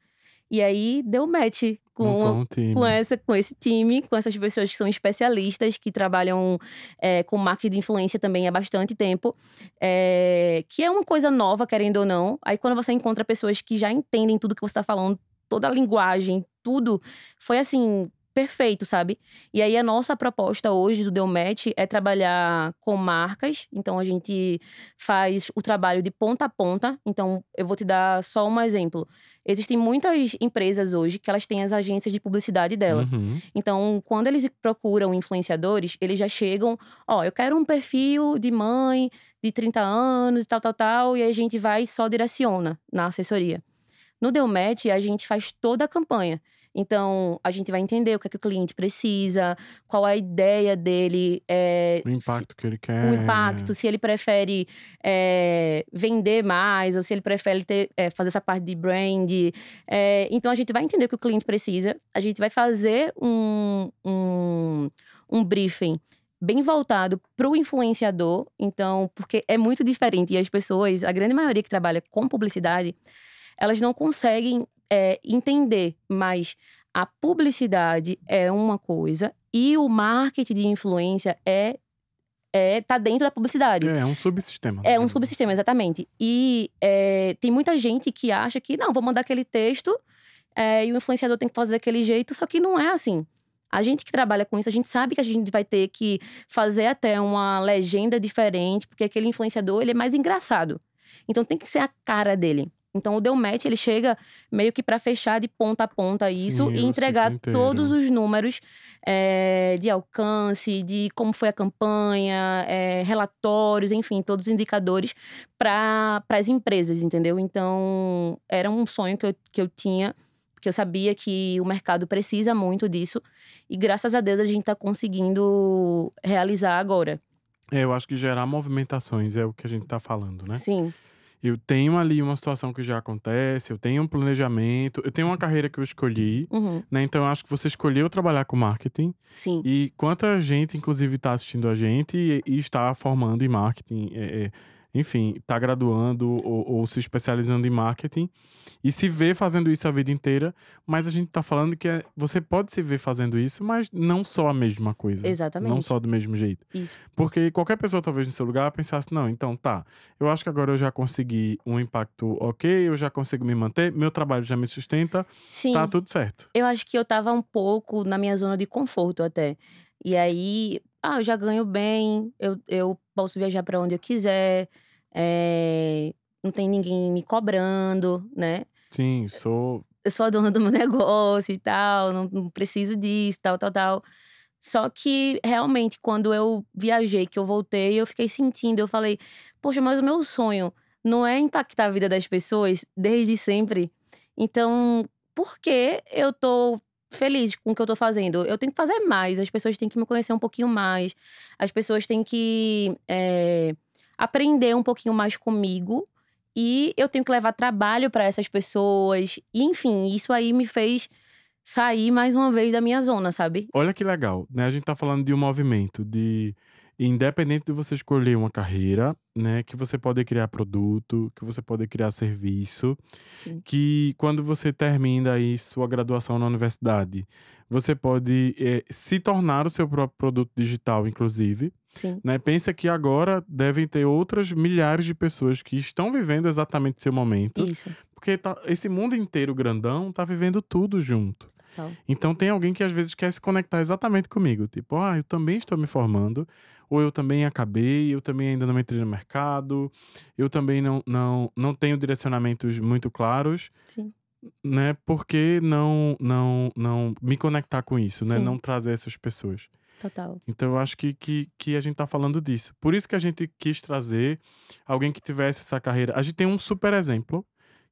E aí deu match com, um com, essa, com esse time, com essas pessoas que são especialistas, que trabalham é, com marketing de influência também há bastante tempo. É, que é uma coisa nova, querendo ou não. Aí quando você encontra pessoas que já entendem tudo que você está falando, toda a linguagem, tudo, foi assim, perfeito, sabe? E aí a nossa proposta hoje do Delmet é trabalhar com marcas. Então a gente faz o trabalho de ponta a ponta. Então eu vou te dar só um exemplo. Existem muitas empresas hoje que elas têm as agências de publicidade dela. Uhum. Então, quando eles procuram influenciadores, eles já chegam, ó, oh, eu quero um perfil de mãe de 30 anos e tal, tal, tal, e a gente vai e só direciona na assessoria. No Delmet, a gente faz toda a campanha. Então, a gente vai entender o que, é que o cliente precisa, qual a ideia dele. É, o impacto se, que ele quer. O impacto, se ele prefere é, vender mais, ou se ele prefere ter, é, fazer essa parte de brand. então, a gente vai entender o que o cliente precisa, a gente vai fazer um, um, um briefing bem voltado para o influenciador. Então, porque é muito diferente. E as pessoas, a grande maioria que trabalha com publicidade, elas não conseguem é, entender, mas a publicidade é uma coisa e o marketing de influência é é, tá dentro da publicidade. É, é um subsistema. É um assim. subsistema, exatamente. E é, tem muita gente que acha que, não, vou mandar aquele texto é, e o influenciador tem que fazer daquele jeito, só que não é assim. A gente que trabalha com isso, a gente sabe que a gente vai ter que fazer até uma legenda diferente, porque aquele influenciador, ele é mais engraçado. Então tem que ser a cara dele. Então o Delmet ele chega meio que para fechar de ponta a ponta isso Sim, e entregar todos os números é, de alcance, de como foi a campanha, é, relatórios, enfim, todos os indicadores para as empresas, entendeu? Então era um sonho que eu, que eu tinha, porque eu sabia que o mercado precisa muito disso e graças a Deus a gente está conseguindo realizar agora. É, eu acho que gerar movimentações é o que a gente está falando, né? Sim eu tenho ali uma situação que já acontece, eu tenho um planejamento, eu tenho uma carreira que eu escolhi, uhum. né? Então eu acho que você escolheu trabalhar com marketing. Sim. E quanta gente, inclusive, está assistindo a gente e, e, está formando em marketing. É, é, enfim, está graduando ou, ou, se especializando em marketing e se vê fazendo isso a vida inteira, mas a gente está falando que é, você pode se ver fazendo isso, mas não só a mesma coisa. Exatamente. Não só do mesmo jeito. Isso. Porque qualquer pessoa, talvez, no seu lugar, pensasse, não, então tá, eu acho que agora eu já consegui um impacto ok, eu já consigo me manter, meu trabalho já me sustenta, Sim. tá tudo certo. Eu acho que eu tava um pouco na minha zona de conforto até. E aí, ah, eu já ganho bem, eu, eu posso viajar para onde eu quiser, é, não tem ninguém me cobrando, né? Sim, sou. Eu sou a dona do meu negócio e tal, não, não preciso disso, tal, tal, tal. Só que realmente, quando eu viajei, que eu voltei, eu fiquei sentindo, eu falei, poxa, mas o meu sonho não é impactar a vida das pessoas desde sempre. Então, por que eu tô feliz com o que eu tô fazendo? Eu tenho que fazer mais, as pessoas têm que me conhecer um pouquinho mais, as pessoas têm que é, aprender um pouquinho mais comigo e eu tenho que levar trabalho para essas pessoas. E, enfim, isso aí me fez sair mais uma vez da minha zona, sabe? Olha que legal, né? A gente tá falando de um movimento de independente de você escolher uma carreira, né, que você pode criar produto, que você pode criar serviço, Sim. que quando você termina aí sua graduação na universidade, você pode é, se tornar o seu próprio produto digital, inclusive. Sim. Né? Pensa que agora devem ter outras milhares de pessoas que estão vivendo exatamente o seu momento. Isso. Porque tá, esse mundo inteiro grandão tá vivendo tudo junto. Então tem alguém que às vezes quer se conectar exatamente comigo. Tipo, ah, eu também estou me formando, ou eu também acabei, eu também ainda não entrei no mercado, eu também não, não, não tenho direcionamentos muito claros. Sim. Né? Por que não, não, não me conectar com isso, né? Sim. Não trazer essas pessoas. Total. Então eu acho que, que, que a gente tá falando disso. Por isso que a gente quis trazer alguém que tivesse essa carreira. A gente tem um super exemplo,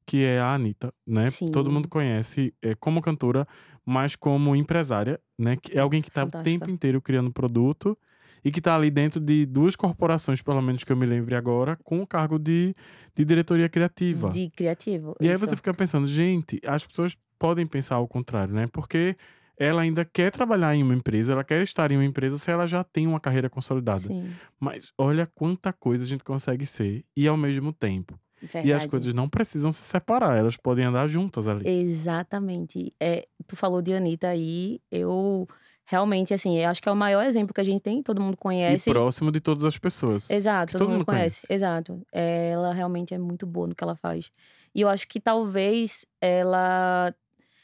que é a Anitta, né? Todo Sim. mundo conhece é, como cantora, mas como empresária, né? Que é alguém que tá o tempo inteiro criando produto e que tá ali dentro de duas corporações, pelo menos que eu me lembre agora, com o cargo de, de diretoria criativa. De criativo. E aí isso. você fica pensando, gente, as pessoas podem pensar ao contrário, né? Porque ela ainda quer trabalhar em uma empresa, ela quer estar em uma empresa se ela já tem uma carreira consolidada. Sim, Mas olha quanta coisa a gente consegue ser e ao mesmo tempo. verdade. E as coisas não precisam se separar, elas podem andar juntas ali. Exatamente. É, tu falou de Anitta aí, eu realmente, assim, eu acho que é o maior exemplo que a gente tem, todo mundo E conhece. próximo de todas as pessoas. Exato, que todo, mundo conhece. Exato. É, Ela realmente é muito boa no que ela faz. E eu acho que talvez ela.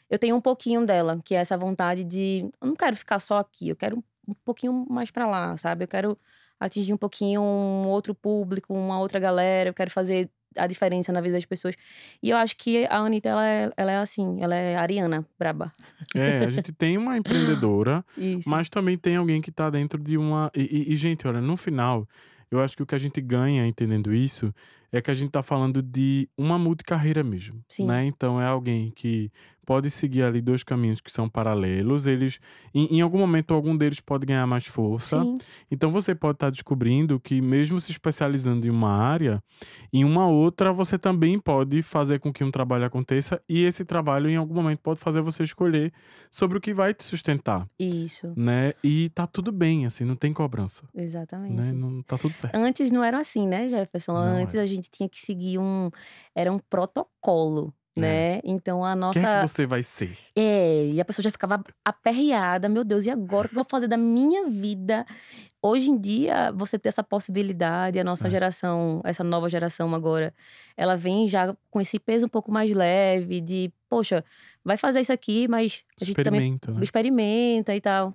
Eu tenho um pouquinho dela, que é essa vontade de. Eu não quero ficar só aqui, eu quero um pouquinho mais pra lá, sabe? Eu quero atingir um pouquinho um outro público, uma outra galera, eu quero fazer a diferença na vida das pessoas. E eu acho que a Anitta, ela é, ela é assim, ela é ariana, braba. É, a gente tem uma empreendedora, mas também tem alguém que tá dentro de uma. E, e- e, gente, olha, no final, eu acho que o que a gente ganha entendendo isso é que a gente tá falando de uma multicarreira mesmo. Sim. Né? Então é alguém que pode seguir ali dois caminhos que são paralelos. Eles, em, em algum momento, algum deles pode ganhar mais força. Sim, Então você pode estar descobrindo que, mesmo se especializando em uma área, em uma outra você também pode fazer com que um trabalho aconteça, e esse trabalho, em algum momento, pode fazer você escolher sobre o que vai te sustentar, isso. né? E tá tudo bem, assim, não tem cobrança, Exatamente. né? Não, tá tudo certo. Antes não era assim, né, Jefferson? Não Antes era. a gente tinha que seguir um. Era um protocolo, É. né? Então a Quem é nossa. que você vai ser? É, e a pessoa já ficava aperreada. Meu Deus, e agora? O que eu vou fazer da minha vida? Hoje em dia, você ter essa possibilidade, a nossa É. geração, essa nova geração agora, ela vem já com esse peso um pouco mais leve de, poxa, vai fazer isso aqui, mas a gente também Experimenta, né? experimenta e tal.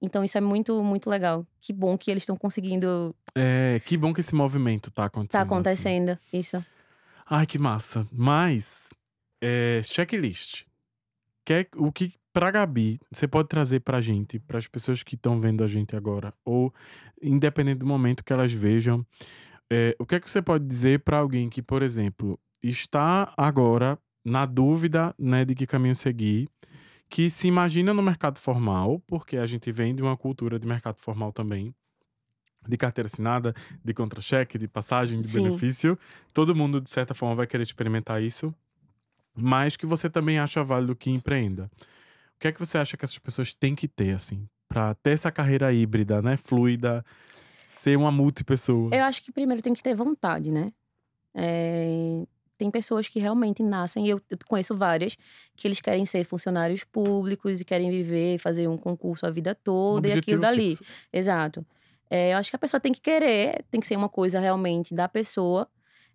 Então isso é muito, muito legal. Que bom que eles estão conseguindo. É, que bom que esse movimento tá acontecendo. Tá assim. acontecendo. Isso. Ai, que massa. Mas, é, checklist. Quer, o que, pra Gabi, você pode trazer pra gente, para as pessoas que estão vendo a gente agora, ou independente do momento que elas vejam, é, o que é que você pode dizer pra alguém que, por exemplo, está agora na dúvida né, de que caminho seguir, que se imagina no mercado formal, porque a gente vem de uma cultura de mercado formal também, de carteira assinada, de contra-cheque, de passagem, de Sim. benefício. Todo mundo, de certa forma, vai querer experimentar isso, mas que você também acha válido que empreenda. O que é que você acha que essas pessoas têm que ter, assim, pra ter essa carreira híbrida, né, fluida, ser uma multipessoa? Eu acho que primeiro tem que ter vontade, né? É, Tem pessoas que realmente nascem, e eu, eu conheço várias, que eles querem ser funcionários públicos e querem viver, fazer um concurso a vida Um toda e aquilo dali. fixo. Exato. É, eu acho que a pessoa tem que querer, tem que ser uma coisa realmente da pessoa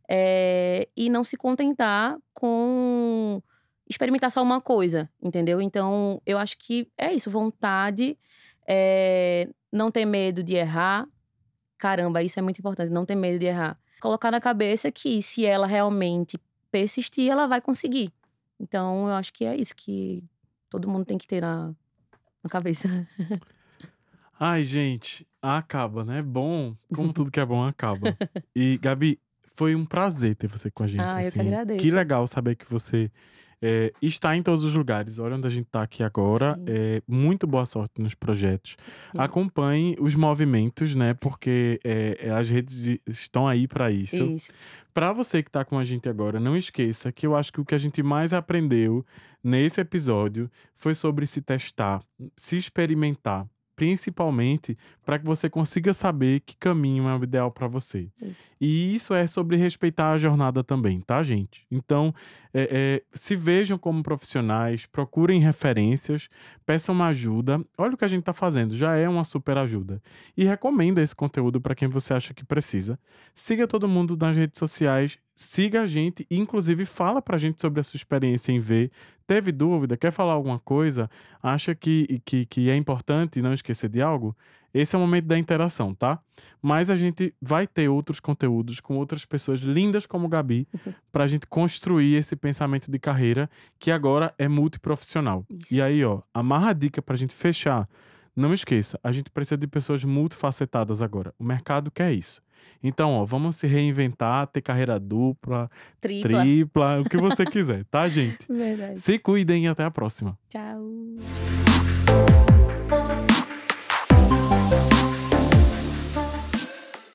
é, e não se contentar com experimentar só uma coisa, entendeu? Então, eu acho que é isso, vontade, é, não ter medo de errar. Caramba, isso é muito importante, não ter medo de errar. Colocar na cabeça que se ela realmente persistir, ela vai conseguir. Então, eu acho que é isso que todo mundo tem que ter na, na cabeça. Ai, gente, acaba, né? Bom, como tudo que é bom acaba. E, Gabi, foi um prazer ter você com a gente. Ah, eu que assim. agradeço. Que legal saber que você é, está em todos os lugares. Olha onde a gente está aqui agora. É, muito boa sorte nos projetos. Sim. Acompanhe os movimentos, né? Porque é, as redes de- estão aí para isso. Isso. Para você que tá com a gente agora, não esqueça que eu acho que o que a gente mais aprendeu nesse episódio foi sobre se testar, se experimentar, principalmente para que você consiga saber que caminho é o ideal para você. Isso. E isso é sobre respeitar a jornada também, tá, gente? Então, é, é, se vejam como profissionais, procurem referências, peçam uma ajuda. Olha o que a gente tá fazendo, já é uma super ajuda. E recomenda esse conteúdo para quem você acha que precisa. Siga todo mundo nas redes sociais, siga a gente, inclusive fala pra gente sobre a sua experiência em ver. Teve dúvida, quer falar alguma coisa, acha que, que, que é importante não esquecer de algo? Esse é o momento da interação, tá? Mas a gente vai ter outros conteúdos com outras pessoas lindas como Gabi, pra gente construir esse pensamento de carreira que agora é multiprofissional. Isso. E aí, ó, amarra a dica pra gente fechar Não esqueça, a gente precisa de pessoas multifacetadas agora. O mercado quer isso. Então, ó, vamos se reinventar, ter carreira dupla, Tripla. tripla, o que você quiser, tá, gente? Verdade. Se cuidem e até a próxima. Tchau.